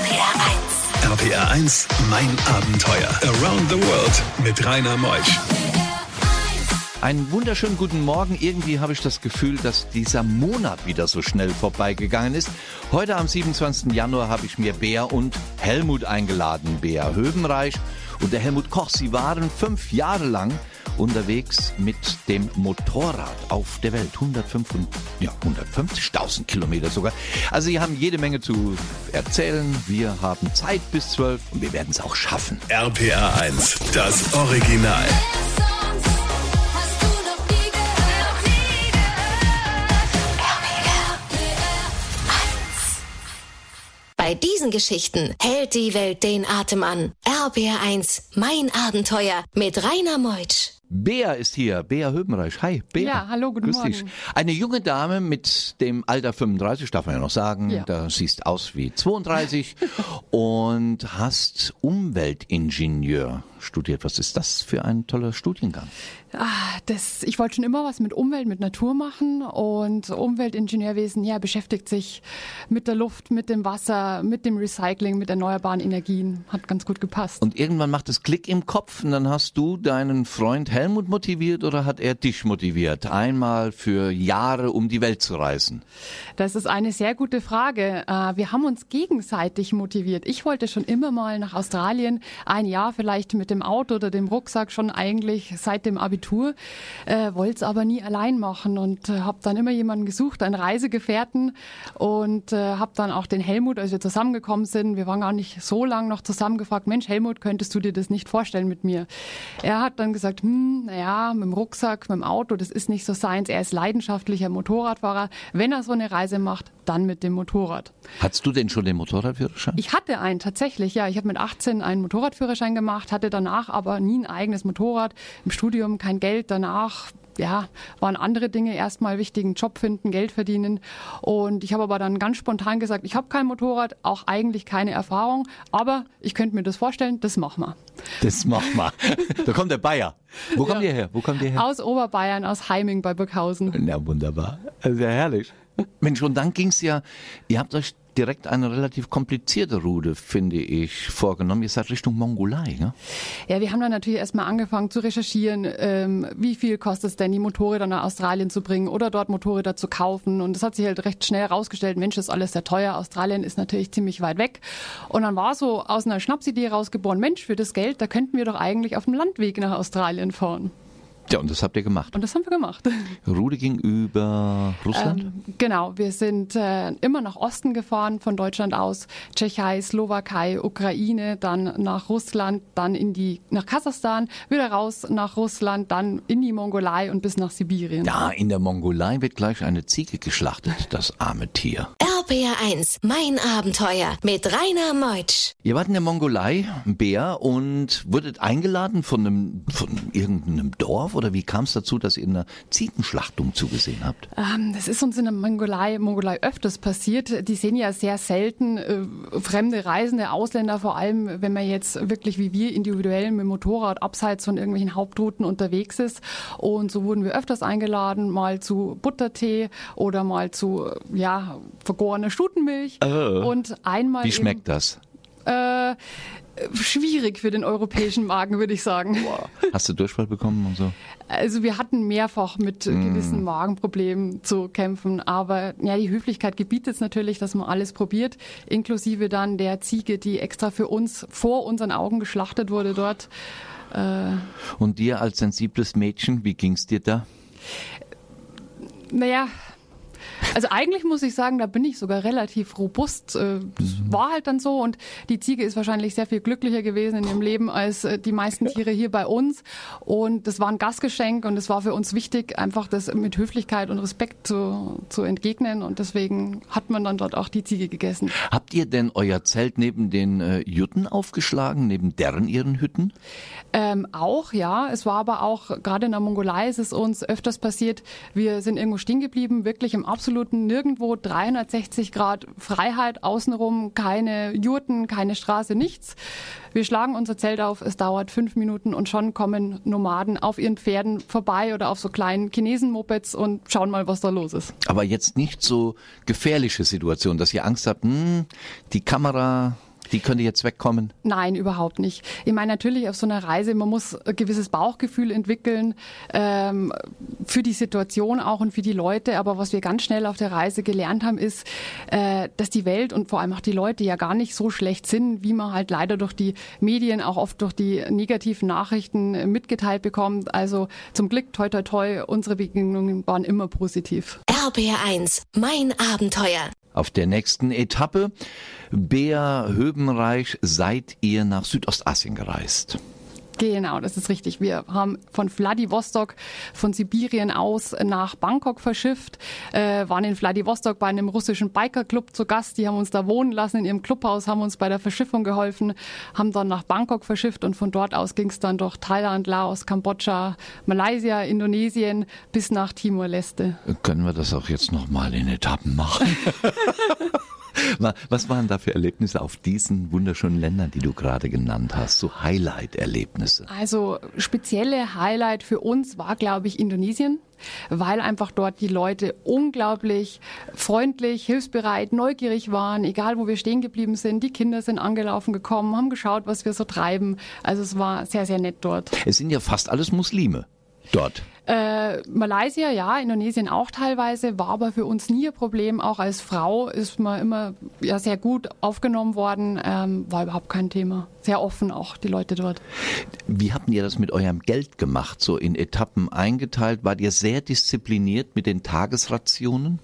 RPR 1. RPR 1, mein Abenteuer. Around the World mit Rainer Meusch. Einen wunderschönen guten Morgen. Irgendwie habe ich das Gefühl, dass dieser Monat wieder so schnell vorbeigegangen ist. Heute am 27. Januar habe ich mir Bea und Helmut eingeladen. Bea Höbenreich und der Helmut Koch. Sie waren fünf Jahre lang unterwegs mit dem Motorrad auf der Welt. 105, ja, 150.000 Kilometer sogar. Also sie haben jede Menge zu erzählen. Wir haben Zeit bis zwölf und wir werden es auch schaffen. RPR 1, das Original. Diesen Geschichten hält die Welt den Atem an. RBR1, mein Abenteuer mit Rainer Meutsch. Bea ist hier, Bea Höbenreich. Hi, Bea. Ja, hallo, guten Grüß Morgen. Dich. Eine junge Dame mit dem Alter 35, darf man ja noch sagen. Ja. Da siehst aus wie 32 und hast Umweltingenieur studiert. Was ist das für ein toller Studiengang? Ah, das, ich wollte schon immer was mit Umwelt, mit Natur machen und Umweltingenieurwesen, ja, beschäftigt sich mit der Luft, mit dem Wasser, mit dem Recycling, mit erneuerbaren Energien. Hat ganz gut gepasst. Und irgendwann macht es Klick im Kopf und dann hast du deinen Freund Helmut motiviert oder hat er dich motiviert, einmal für Jahre um die Welt zu reisen? Das ist eine sehr gute Frage. Äh, Wir haben uns gegenseitig motiviert. Ich wollte schon immer mal nach Australien, ein Jahr vielleicht mit dem Auto oder dem Rucksack schon eigentlich seit dem Abitur, äh, wollte es aber nie allein machen und äh, habe dann immer jemanden gesucht, einen Reisegefährten und äh, habe dann auch den Helmut, als wir zusammengekommen sind, wir waren gar nicht so lang noch zusammen gefragt, Mensch Helmut, könntest du dir das nicht vorstellen mit mir? Er hat dann gesagt, hm, naja, mit dem Rucksack, mit dem Auto, das ist nicht so seins. Er ist leidenschaftlicher Motorradfahrer. Wenn er so eine Reise macht, dann mit dem Motorrad. Hattest du denn schon den Motorradführerschein? Ich hatte einen tatsächlich, ja. Ich habe mit 18 einen Motorradführerschein gemacht, hatte danach aber nie ein eigenes Motorrad. Im Studium kein Geld. Danach ja, waren andere Dinge erstmal wichtig, einen Job finden, Geld verdienen. Und ich habe aber dann ganz spontan gesagt, ich habe kein Motorrad, auch eigentlich keine Erfahrung, aber ich könnte mir das vorstellen, das machen wir. Das mach mal. Da kommt der Bayer. Wo kommt ihr her? Wo kommt ihr her? Aus Oberbayern, aus Heiming bei Burghausen. Na wunderbar. Sehr herrlich. Mensch, und dann ging's ja, ihr habt euch direkt eine relativ komplizierte Route, finde ich, vorgenommen. Ihr seid Richtung Mongolei, ne? Ja, wir haben dann natürlich erstmal angefangen zu recherchieren, ähm, wie viel kostet es denn, die Motorräder nach Australien zu bringen oder dort Motorräder zu kaufen. Und es hat sich halt recht schnell herausgestellt, Mensch, das ist alles sehr teuer. Australien ist natürlich ziemlich weit weg. Und dann war so aus einer Schnapsidee rausgeboren, Mensch, für das Geld, da könnten wir doch eigentlich auf dem Landweg nach Australien fahren. Ja, und das habt ihr gemacht. Und das haben wir gemacht. Route ging über Russland? Ähm, genau, wir sind äh, immer nach Osten gefahren von Deutschland aus, Tschechei, Slowakei, Ukraine, dann nach Russland, dann in die nach Kasachstan, wieder raus nach Russland, dann in die Mongolei und bis nach Sibirien. da in der Mongolei wird gleich eine Ziege geschlachtet, das arme Tier. RBR1, mein Abenteuer mit Rainer Meutsch. Ihr wart in der Mongolei, Bär, und wurdet eingeladen von einem, von irgendeinem Dorf oder wie kam es dazu, dass ihr einer Ziegenschlachtung zugesehen habt? Ähm, das ist uns in der Mongolei, Mongolei öfters passiert. Die sehen ja sehr selten äh, fremde Reisende, Ausländer, vor allem wenn man jetzt wirklich wie wir individuell mit dem Motorrad abseits von irgendwelchen Hauptrouten unterwegs ist. Und so wurden wir öfters eingeladen, mal zu Buttertee oder mal zu äh, ja vergorener Stutenmilch. Und einmal Wie schmeckt das? Äh, schwierig für den europäischen Magen, würde ich sagen. Hast du Durchfall bekommen und so? Also wir hatten mehrfach mit äh, gewissen Magenproblemen zu kämpfen, aber ja, die Höflichkeit gebietet es natürlich, dass man alles probiert, inklusive dann der Ziege, die extra für uns vor unseren Augen geschlachtet wurde dort. Und dir als sensibles Mädchen, wie ging's dir da? Naja, also eigentlich muss ich sagen, da bin ich sogar relativ robust. Äh, Das war halt dann so und die Ziege ist wahrscheinlich sehr viel glücklicher gewesen in ihrem Leben als äh, die meisten Tiere hier bei uns. Und das war ein Gastgeschenk und es war für uns wichtig, einfach das mit Höflichkeit und Respekt zu, zu entgegnen. Und deswegen hat man dann dort auch die Ziege gegessen. Habt ihr denn euer Zelt neben den äh, Jutten aufgeschlagen, neben deren ihren Hütten? Ähm, auch, ja. Es war aber auch, gerade in der Mongolei ist es uns öfters passiert, wir sind irgendwo stehen geblieben, wirklich im absoluten Nirgendwo, 360 Grad Freiheit, außenrum keine Jurten, keine Straße, nichts. Wir schlagen unser Zelt auf, es dauert fünf Minuten und schon kommen Nomaden auf ihren Pferden vorbei oder auf so kleinen Chinesen-Mopeds und schauen mal, was da los ist. Aber jetzt nicht so gefährliche Situation, dass ihr Angst habt, hm, die Kamera die könnte jetzt wegkommen? Nein, überhaupt nicht. Ich meine, natürlich auf so einer Reise, man muss ein gewisses Bauchgefühl entwickeln ähm, für die Situation auch und für die Leute. Aber was wir ganz schnell auf der Reise gelernt haben, ist, äh, dass die Welt und vor allem auch die Leute ja gar nicht so schlecht sind, wie man halt leider durch die Medien, auch oft durch die negativen Nachrichten äh, mitgeteilt bekommt. Also zum Glück, toi toi toi, unsere Begegnungen waren immer positiv. RBR1, mein Abenteuer. Auf der nächsten Etappe, Bea Höbenreich, seid ihr nach Südostasien gereist. Genau, das ist richtig. Wir haben von Vladivostok, von Sibirien aus nach Bangkok verschifft, äh, waren in Vladivostok bei einem russischen Bikerclub zu Gast. Die haben uns da wohnen lassen in ihrem Clubhaus, haben uns bei der Verschiffung geholfen, haben dann nach Bangkok verschifft und von dort aus ging es dann durch Thailand, Laos, Kambodscha, Malaysia, Indonesien bis nach Timor-Leste. Können wir das auch jetzt nochmal in Etappen machen? Was waren da für Erlebnisse auf diesen wunderschönen Ländern, die du gerade genannt hast? So Highlight-Erlebnisse. Also spezielle Highlight für uns war, glaube ich, Indonesien, weil einfach dort die Leute unglaublich freundlich, hilfsbereit, neugierig waren, egal wo wir stehen geblieben sind. Die Kinder sind angelaufen gekommen, haben geschaut, was wir so treiben. Also es war sehr, sehr nett dort. Es sind ja fast alles Muslime dort. Äh, Malaysia, ja, Indonesien auch teilweise, war aber für uns nie ein Problem. Auch als Frau ist man immer ja, sehr gut aufgenommen worden, ähm, war überhaupt kein Thema. Sehr offen auch, die Leute dort. Wie habt ihr das mit eurem Geld gemacht, so in Etappen eingeteilt? Wart ihr sehr diszipliniert mit den Tagesrationen?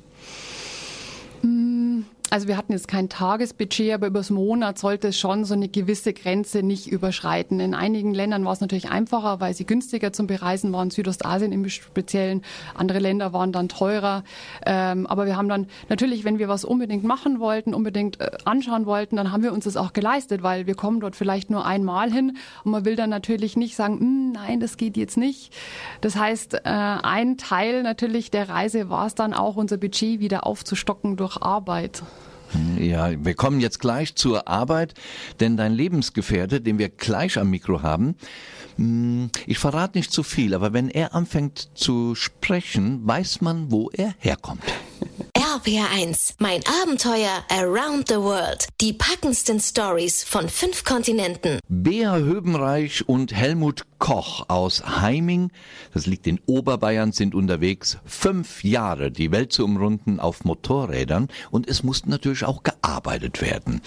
Also wir hatten jetzt kein Tagesbudget, aber übers Monat sollte es schon so eine gewisse Grenze nicht überschreiten. In einigen Ländern war es natürlich einfacher, weil sie günstiger zum Bereisen waren, Südostasien im Speziellen. Andere Länder waren dann teurer. Ähm, aber wir haben dann natürlich, wenn wir was unbedingt machen wollten, unbedingt äh, anschauen wollten, dann haben wir uns das auch geleistet, weil wir kommen dort vielleicht nur einmal hin und man will dann natürlich nicht sagen, "Hm, nein, das geht jetzt nicht. Das heißt, äh, ein Teil natürlich der Reise war es dann auch, unser Budget wieder aufzustocken durch Arbeit. Ja, wir kommen jetzt gleich zur Arbeit, denn dein Lebensgefährte, den wir gleich am Mikro haben, hm, ich verrate nicht zu viel, aber wenn er anfängt zu sprechen, weiß man, wo er herkommt. RPR1, mein Abenteuer around the world. Die packendsten Stories von fünf Kontinenten. Bea Höbenreich und Helmut Koch aus Heiming, das liegt in Oberbayern, sind unterwegs, fünf Jahre die Welt zu umrunden auf Motorrädern und es musste natürlich auch gearbeitet werden.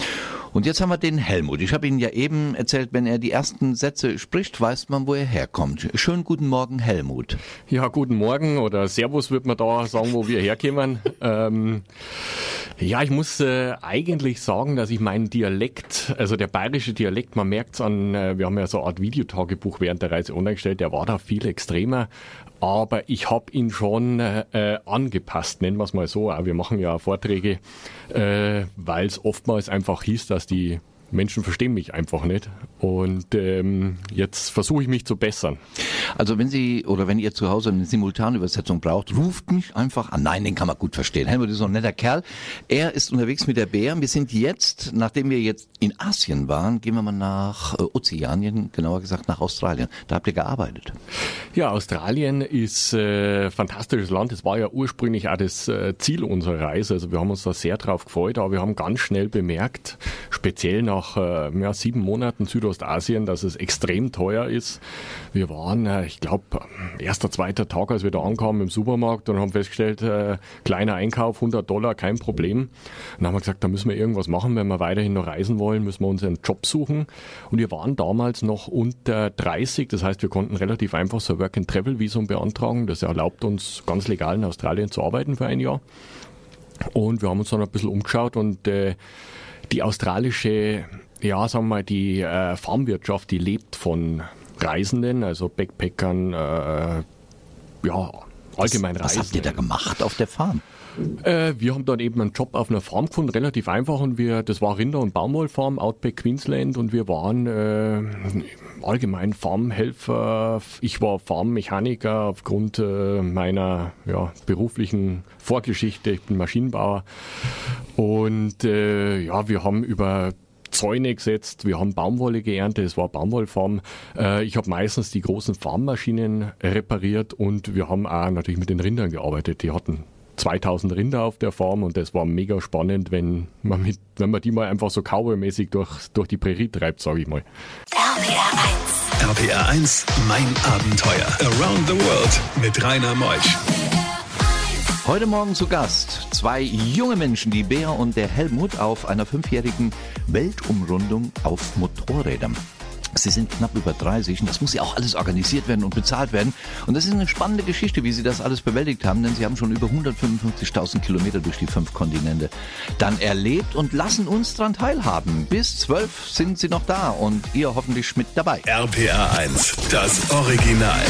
Und jetzt haben wir den Helmut. Ich habe Ihnen ja eben erzählt, wenn er die ersten Sätze spricht, weiß man, wo er herkommt. Schönen guten Morgen, Helmut. Ja, guten Morgen oder Servus wird man da sagen, wo wir herkommen. ähm, ja, ich muss äh, eigentlich sagen, dass ich meinen Dialekt, also der bayerische Dialekt, man merkt's an, äh, wir haben ja so eine Art Videotagebuch während der Reise online gestellt, der war da viel extremer. Aber ich habe ihn schon äh, angepasst, nennen wir es mal so. Wir machen ja Vorträge, äh, weil es oftmals einfach hieß, dass die Menschen verstehen mich einfach nicht. Und ähm, jetzt versuche ich mich zu bessern. Also wenn Sie oder wenn ihr zu Hause eine Simultanübersetzung braucht, ruft mich einfach an. Nein, den kann man gut verstehen. Helmut ist so ein netter Kerl. Er ist unterwegs mit der Bär. Wir sind jetzt, nachdem wir jetzt in Asien waren, gehen wir mal nach äh, Ozeanien, genauer gesagt nach Australien. Da habt ihr gearbeitet. Ja, Australien ist äh, fantastisches Land. Es war ja ursprünglich auch das äh, Ziel unserer Reise. Also wir haben uns da sehr drauf gefreut, aber wir haben ganz schnell bemerkt, speziell nach äh, ja, sieben Monaten Südostasien, dass es extrem teuer ist. Wir waren, äh, ich glaube, erster, zweiter Tag, als wir da ankamen im Supermarkt und haben festgestellt, äh, kleiner Einkauf, 100 Dollar, kein Problem. Dann haben wir gesagt, da müssen wir irgendwas machen. Wenn wir weiterhin noch reisen wollen, müssen wir uns einen Job suchen. Und wir waren damals noch unter 30, das heißt, wir konnten relativ einfach so ein Work-and-Travel-Visum beantragen. Das erlaubt uns ganz legal in Australien zu arbeiten für ein Jahr. Und wir haben uns dann ein bisschen umgeschaut und äh, die australische, ja, sagen wir mal, die äh, Farmwirtschaft, die lebt von Reisenden, also Backpackern, äh, ja, allgemein Was habt ihr da Reisenden. gemacht auf der Farm? Äh, wir haben dann eben einen Job auf einer Farm gefunden, relativ einfach. Und wir, das war Rinder- und Baumwollfarm, Outback Queensland. Und wir waren äh, allgemein Farmhelfer. Ich war Farmmechaniker aufgrund äh, meiner ja, beruflichen Vorgeschichte. Ich bin Maschinenbauer. Und äh, ja, wir haben über Zäune gesetzt, wir haben Baumwolle geerntet, es war Baumwollfarm. Äh, ich habe meistens die großen Farmmaschinen repariert und wir haben auch natürlich mit den Rindern gearbeitet. Die hatten 2000 Rinder auf der Farm und das war mega spannend, wenn man, mit, wenn man die mal einfach so cowboymäßig durch, durch die Prärie treibt, sage ich mal. RPR 1. RPR 1, mein Abenteuer. Around the World mit Rainer Meusch. Heute Morgen zu Gast zwei junge Menschen, die Bea und der Helmut, auf einer fünfjährigen Weltumrundung auf Motorrädern. Sie sind knapp über 30 und das muss ja auch alles organisiert werden und bezahlt werden. Und das ist eine spannende Geschichte, wie sie das alles bewältigt haben, denn sie haben schon über 155.000 Kilometer durch die fünf Kontinente dann erlebt und lassen uns dran teilhaben. Bis 12 sind sie noch da und ihr hoffentlich mit dabei. RPR 1, das Original.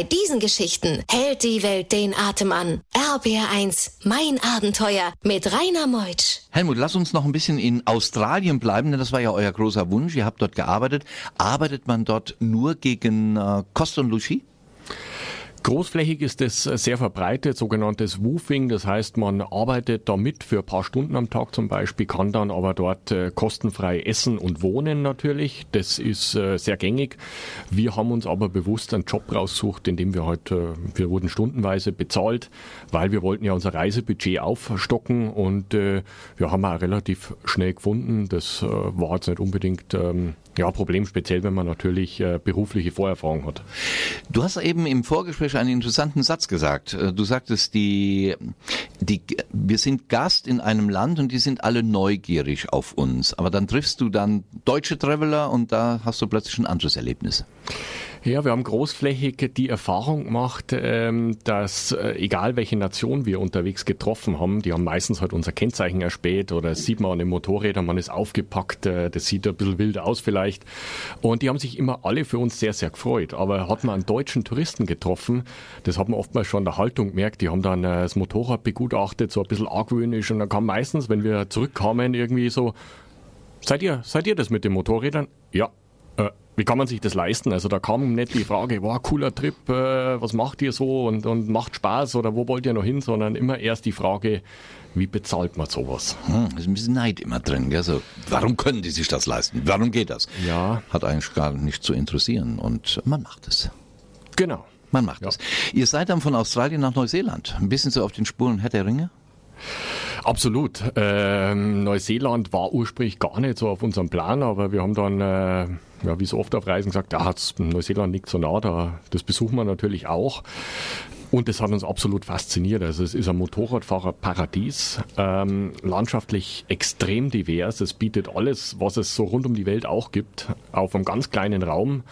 Bei diesen Geschichten hält die Welt den Atem an. RBR1, mein Abenteuer mit Rainer Meutsch. Helmut, lass uns noch ein bisschen in Australien bleiben, denn das war ja euer großer Wunsch. Ihr habt dort gearbeitet. Arbeitet man dort nur gegen äh, Kost und Logis? Großflächig ist es sehr verbreitet, sogenanntes Woofing. Das heißt, man arbeitet damit für ein paar Stunden am Tag zum Beispiel, kann dann aber dort äh, kostenfrei essen und wohnen natürlich. Das ist äh, sehr gängig. Wir haben uns aber bewusst einen Job rausgesucht, in dem wir heute, äh, wir wurden stundenweise bezahlt, weil wir wollten ja unser Reisebudget aufstocken und äh, wir haben auch relativ schnell gefunden. Das äh, war jetzt nicht unbedingt ähm, ja, Problem, speziell wenn man natürlich äh, berufliche Vorerfahrung hat. Du hast eben im Vorgespräch einen interessanten Satz gesagt. Äh, Du sagtest, die, die, wir sind Gast in einem Land und die sind alle neugierig auf uns. Aber dann triffst du dann deutsche Traveler und da hast du plötzlich ein anderes Erlebnis. Ja, wir haben großflächig die Erfahrung gemacht, ähm, dass äh, egal welche Nation wir unterwegs getroffen haben, die haben meistens halt unser Kennzeichen erspäht oder sieht man an den Motorrädern, man ist aufgepackt, äh, das sieht ein bisschen wild aus vielleicht. Und die haben sich immer alle für uns sehr, sehr gefreut. Aber hat man einen deutschen Touristen getroffen, das hat man oftmals schon an der Haltung gemerkt, die haben dann äh, das Motorrad begutachtet, so ein bisschen argwöhnisch und dann kam meistens, wenn wir zurückkamen, irgendwie so, seid ihr, seid ihr das mit den Motorrädern? Ja. Wie kann man sich das leisten? Also da kam nicht die Frage, wow, cooler Trip, äh, was macht ihr so und, und macht Spaß oder wo wollt ihr noch hin, sondern immer erst die Frage, wie bezahlt man sowas? Hm, ist ein bisschen Neid immer drin. Gell? So, warum können die sich das leisten? Warum geht das? Ja. Hat eigentlich gar nicht zu interessieren und man macht es. Genau. Man macht es. Ihr seid dann von Australien nach Neuseeland. Ein bisschen so auf den Spuren Herr der Ringe? Absolut. Ähm, Neuseeland war ursprünglich gar nicht so auf unserem Plan, aber wir haben dann, äh, ja, wie so oft auf Reisen gesagt, da hat's Neuseeland liegt so nah, da, das besuchen wir natürlich auch. Und das hat uns absolut fasziniert. Also es ist ein Motorradfahrerparadies, ähm, landschaftlich extrem divers. Es bietet alles, was es so rund um die Welt auch gibt, auf einem ganz kleinen Raum.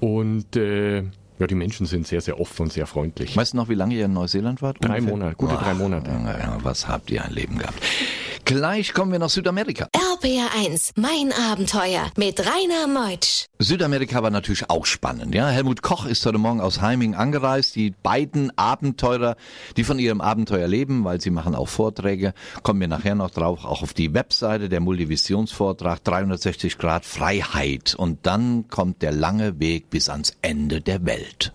Und äh, ja, die Menschen sind sehr, sehr offen und sehr freundlich. Weißt du noch, wie lange ihr in Neuseeland wart? Drei? Monate, gute drei Monate. Was habt ihr ein Leben gehabt? Gleich kommen wir nach Südamerika. RBR1, mein Abenteuer mit Rainer Meutsch. Südamerika war natürlich auch spannend. Ja, Helmut Koch ist heute Morgen aus Heiming angereist. Die beiden Abenteurer, die von ihrem Abenteuer leben, weil sie machen auch Vorträge, kommen wir nachher noch drauf, auch auf die Webseite der Multivisionsvortrag 360 Grad Freiheit. Und dann kommt der lange Weg bis ans Ende der Welt.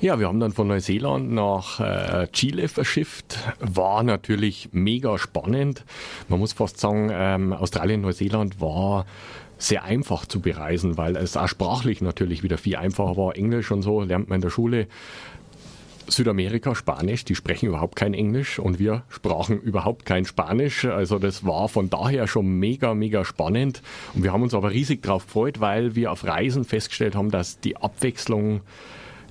Ja, wir haben dann von Neuseeland nach äh, Chile verschifft. War natürlich mega spannend. Man muss fast sagen, ähm, Australien, Neuseeland war sehr einfach zu bereisen, weil es auch sprachlich natürlich wieder viel einfacher war. Englisch und so lernt man in der Schule. Südamerika Spanisch, die sprechen überhaupt kein Englisch und wir sprachen überhaupt kein Spanisch. Also das war von daher schon mega, mega spannend. Und wir haben uns aber riesig drauf gefreut, weil wir auf Reisen festgestellt haben, dass die Abwechslung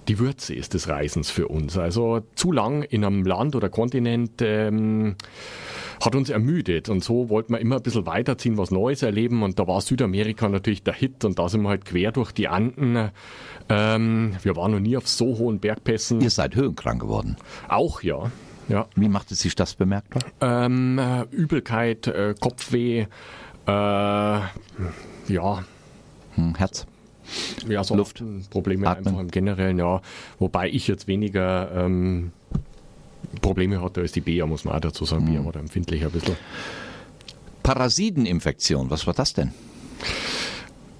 die Würze ist des Reisens für uns. Also zu lang in einem Land oder Kontinent ähm, hat uns ermüdet und so wollten wir immer ein bisschen weiterziehen, was Neues erleben und da war Südamerika natürlich der Hit und da sind wir halt quer durch die Anden. Ähm, wir waren noch nie auf so hohen Bergpässen. Ihr seid höhenkrank geworden. Auch ja. Ja. Wie macht es sich das bemerkbar? Ähm, äh, Übelkeit, äh, Kopfweh, äh, ja, Hm, Herz. Ja, so Luft. Probleme Atmen. einfach im Generellen, ja. Wobei ich jetzt weniger ähm, Probleme hatte als die Bea, muss man auch dazu sagen. Bea war da empfindlicher ein bisschen. Parasiteninfektion, was war das denn?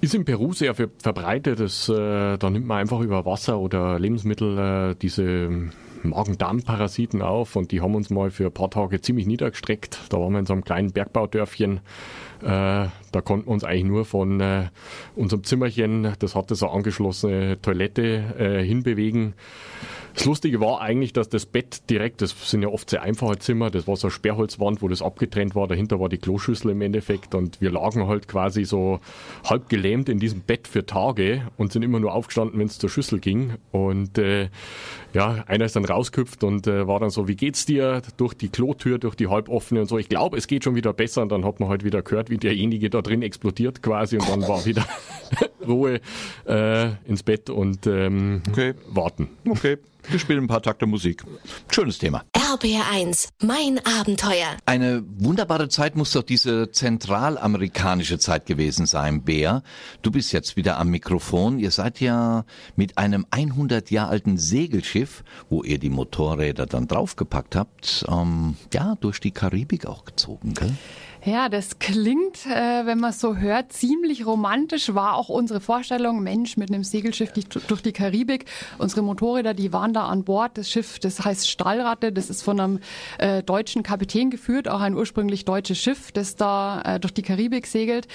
Ist in Peru sehr ver- verbreitet. Das, äh, da nimmt man einfach über Wasser oder Lebensmittel äh, diese Magen-Darm-Parasiten auf und die haben uns mal für ein paar Tage ziemlich niedergestreckt. Da waren wir in so einem kleinen Bergbaudörfchen. Äh, da konnten wir uns eigentlich nur von äh, unserem Zimmerchen, das hatte so angeschlossene Toilette, äh, hinbewegen. Das Lustige war eigentlich, dass das Bett direkt, das sind ja oft sehr einfache Zimmer, das war so eine Sperrholzwand, wo das abgetrennt war, dahinter war die Kloschüssel im Endeffekt und wir lagen halt quasi so halb gelähmt in diesem Bett für Tage und sind immer nur aufgestanden, wenn es zur Schüssel ging und äh, ja, einer ist dann rausgehüpft und äh, war dann so, wie geht's dir? Durch die Klotür, durch die halboffene und so. Ich glaube, es geht schon wieder besser und dann hat man halt wieder gehört, wie derjenige da drin explodiert quasi und dann war wieder Ruhe äh, ins Bett und ähm, Okay. warten. Okay, wir spielen ein paar Takte Musik. Schönes Thema. RBR1, mein Abenteuer. Eine wunderbare Zeit muss doch diese zentralamerikanische Zeit gewesen sein, Bär. Du bist jetzt wieder am Mikrofon. Ihr seid ja mit einem 100 Jahre alten Segelschiff, wo ihr die Motorräder dann draufgepackt habt, ähm, ja, durch die Karibik auch gezogen, gell? Ja, das klingt, äh, wenn man es so hört, ziemlich romantisch. War auch unsere Vorstellung, Mensch, mit einem Segelschiff die, durch die Karibik. Unsere Motorräder, die waren da an Bord. Das Schiff, das heißt Stallratte, das ist von einem äh, deutschen Kapitän geführt, auch ein ursprünglich deutsches Schiff, das da äh, durch die Karibik segelt.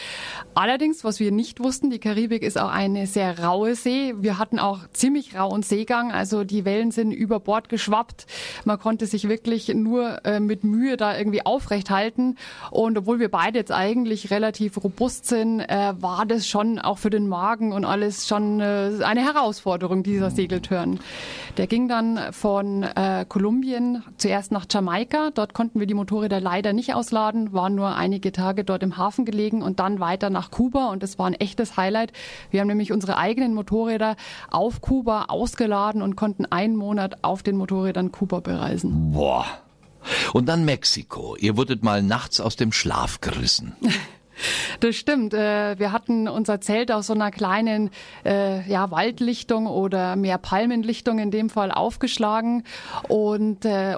Allerdings, was wir nicht wussten, die Karibik ist auch eine sehr raue See. Wir hatten auch ziemlich rauen Seegang, also die Wellen sind über Bord geschwappt. Man konnte sich wirklich nur äh, mit Mühe da irgendwie aufrecht halten. Und obwohl wir beide jetzt eigentlich relativ robust sind, äh, war das schon auch für den Magen und alles schon äh, eine Herausforderung, dieser Segeltörn. Der ging dann von äh, Kolumbien zuerst nach Jamaika. Dort konnten wir die Motorräder leider nicht ausladen, waren nur einige Tage dort im Hafen gelegen und dann weiter nach Kuba. Und das war ein echtes Highlight. Wir haben nämlich unsere eigenen Motorräder auf Kuba ausgeladen und konnten einen Monat auf den Motorrädern Kuba bereisen. Boah. Und dann Mexiko. Ihr wurdet mal nachts aus dem Schlaf gerissen. Das stimmt. Äh, Wir hatten unser Zelt aus so einer kleinen äh, ja, Waldlichtung oder mehr Palmenlichtung in dem Fall aufgeschlagen und äh,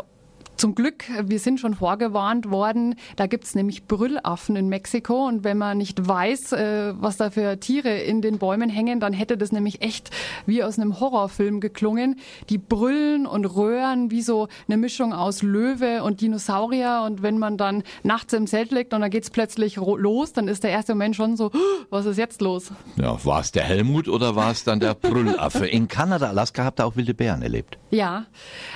zum Glück, wir sind schon vorgewarnt worden, da gibt's nämlich Brüllaffen in Mexiko und wenn man nicht weiß, äh, was da für Tiere in den Bäumen hängen, dann hätte das nämlich echt wie aus einem Horrorfilm geklungen. Die brüllen und röhren wie so eine Mischung aus Löwe und Dinosaurier und wenn man dann nachts im Zelt liegt und dann geht's plötzlich ro- los, dann ist der erste Moment schon so, was ist jetzt los? Ja, war es der Helmut oder war es dann der Brüllaffe? In Kanada, Alaska habt ihr auch wilde Bären erlebt. Ja,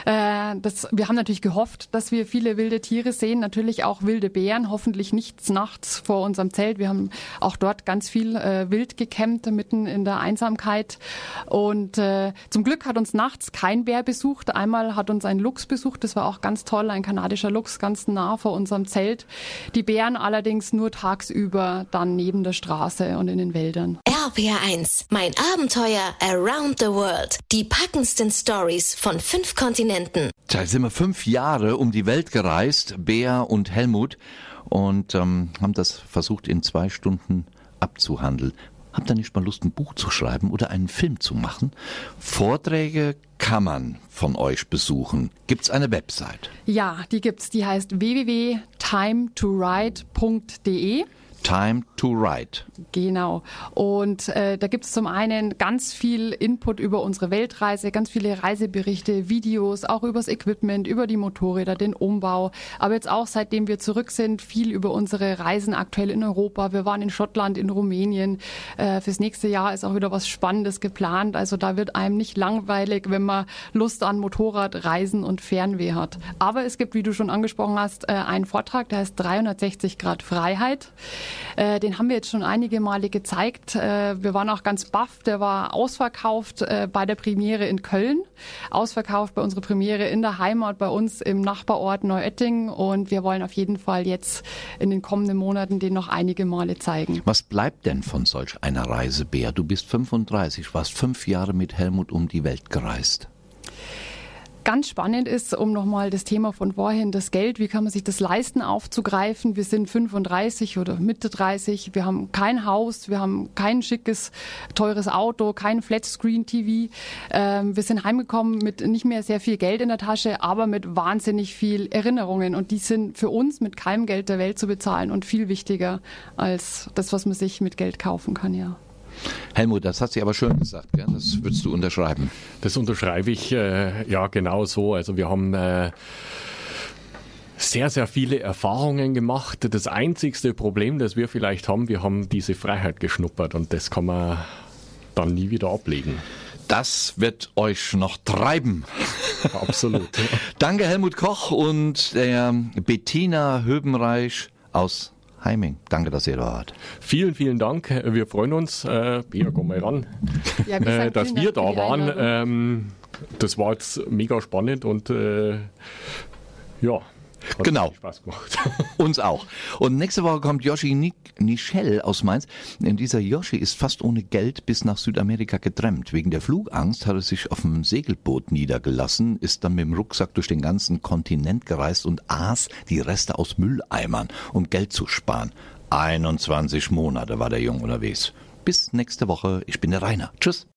äh, das, wir haben natürlich gehofft, dass wir viele wilde Tiere sehen, natürlich auch wilde Bären, hoffentlich nichts nachts vor unserem Zelt. Wir haben auch dort ganz viel äh, wild gekämmt, mitten in der Einsamkeit. Und äh, zum Glück hat uns nachts kein Bär besucht. Einmal hat uns ein Luchs besucht, das war auch ganz toll, ein kanadischer Luchs, ganz nah vor unserem Zelt. Die Bären allerdings nur tagsüber dann neben der Straße und in den Wäldern. RPR1, mein Abenteuer around the world. Die packendsten Stories von fünf Kontinenten. Da sind wir fünf Jahre um die Welt gereist, Bea und Helmut, und ähm, haben das versucht in zwei Stunden abzuhandeln. Habt ihr nicht mal Lust, ein Buch zu schreiben oder einen Film zu machen? Vorträge kann man von euch besuchen. Gibt's eine Website? Ja, die gibt's. Die heißt www.timetowrite.de. Time to Write. Genau. Und äh, da gibt es zum einen ganz viel Input über unsere Weltreise, ganz viele Reiseberichte, Videos, auch übers Equipment, über die Motorräder, den Umbau. Aber jetzt auch seitdem wir zurück sind, viel über unsere Reisen aktuell in Europa. Wir waren in Schottland, in Rumänien. Äh, fürs nächste Jahr ist auch wieder was Spannendes geplant. Also da wird einem nicht langweilig, wenn man Lust an Motorradreisen und Fernweh hat. Aber es gibt, wie du schon angesprochen hast, äh, einen Vortrag, der heißt 360 Grad Freiheit. Äh, den haben wir jetzt schon einige Male gezeigt. Äh, wir waren auch ganz baff. Der war ausverkauft äh, bei der Premiere in Köln, ausverkauft bei unserer Premiere in der Heimat bei uns im Nachbarort Neuötting. Und wir wollen auf jeden Fall jetzt in den kommenden Monaten den noch einige Male zeigen. Was bleibt denn von solch einer Reise, Bea? Du bist 35, warst fünf Jahre mit Helmut um die Welt gereist. Ganz spannend ist, um nochmal das Thema von vorhin, das Geld, wie kann man sich das leisten aufzugreifen? Wir sind 35 oder Mitte 30, wir haben kein Haus, wir haben kein schickes, teures Auto, kein Flatscreen-TV. Ähm, wir sind heimgekommen mit nicht mehr sehr viel Geld in der Tasche, aber mit wahnsinnig viel Erinnerungen. Und die sind für uns mit keinem Geld der Welt zu bezahlen und viel wichtiger als das, was man sich mit Geld kaufen kann, ja. Helmut, das hat sie aber schön gesagt, gell? das würdest du unterschreiben. Das unterschreibe ich äh, ja genau so. Also wir haben äh, sehr, sehr viele Erfahrungen gemacht. Das einzigste Problem, das wir vielleicht haben, wir haben diese Freiheit geschnuppert und das kann man dann nie wieder ablegen. Das wird euch noch treiben. Absolut. Danke Helmut Koch und der Bettina Höbenreich aus Heiming. Danke, dass ihr da wart. Vielen, vielen Dank. Wir freuen uns, äh, Bea, komm mal ran, Ja, wir äh, dass wir da waren. Ähm, das war jetzt mega spannend und äh, ja, hat Genau. Spaß gemacht. Uns auch. Und nächste Woche kommt Yoshi Ni- Nichel aus Mainz. Denn dieser Yoshi ist fast ohne Geld bis nach Südamerika getrennt. Wegen der Flugangst hat er sich auf einem Segelboot niedergelassen, ist dann mit dem Rucksack durch den ganzen Kontinent gereist und aß die Reste aus Mülleimern, um Geld zu sparen. 21 Monate war der Junge unterwegs. Bis nächste Woche. Ich bin der Rainer. Tschüss.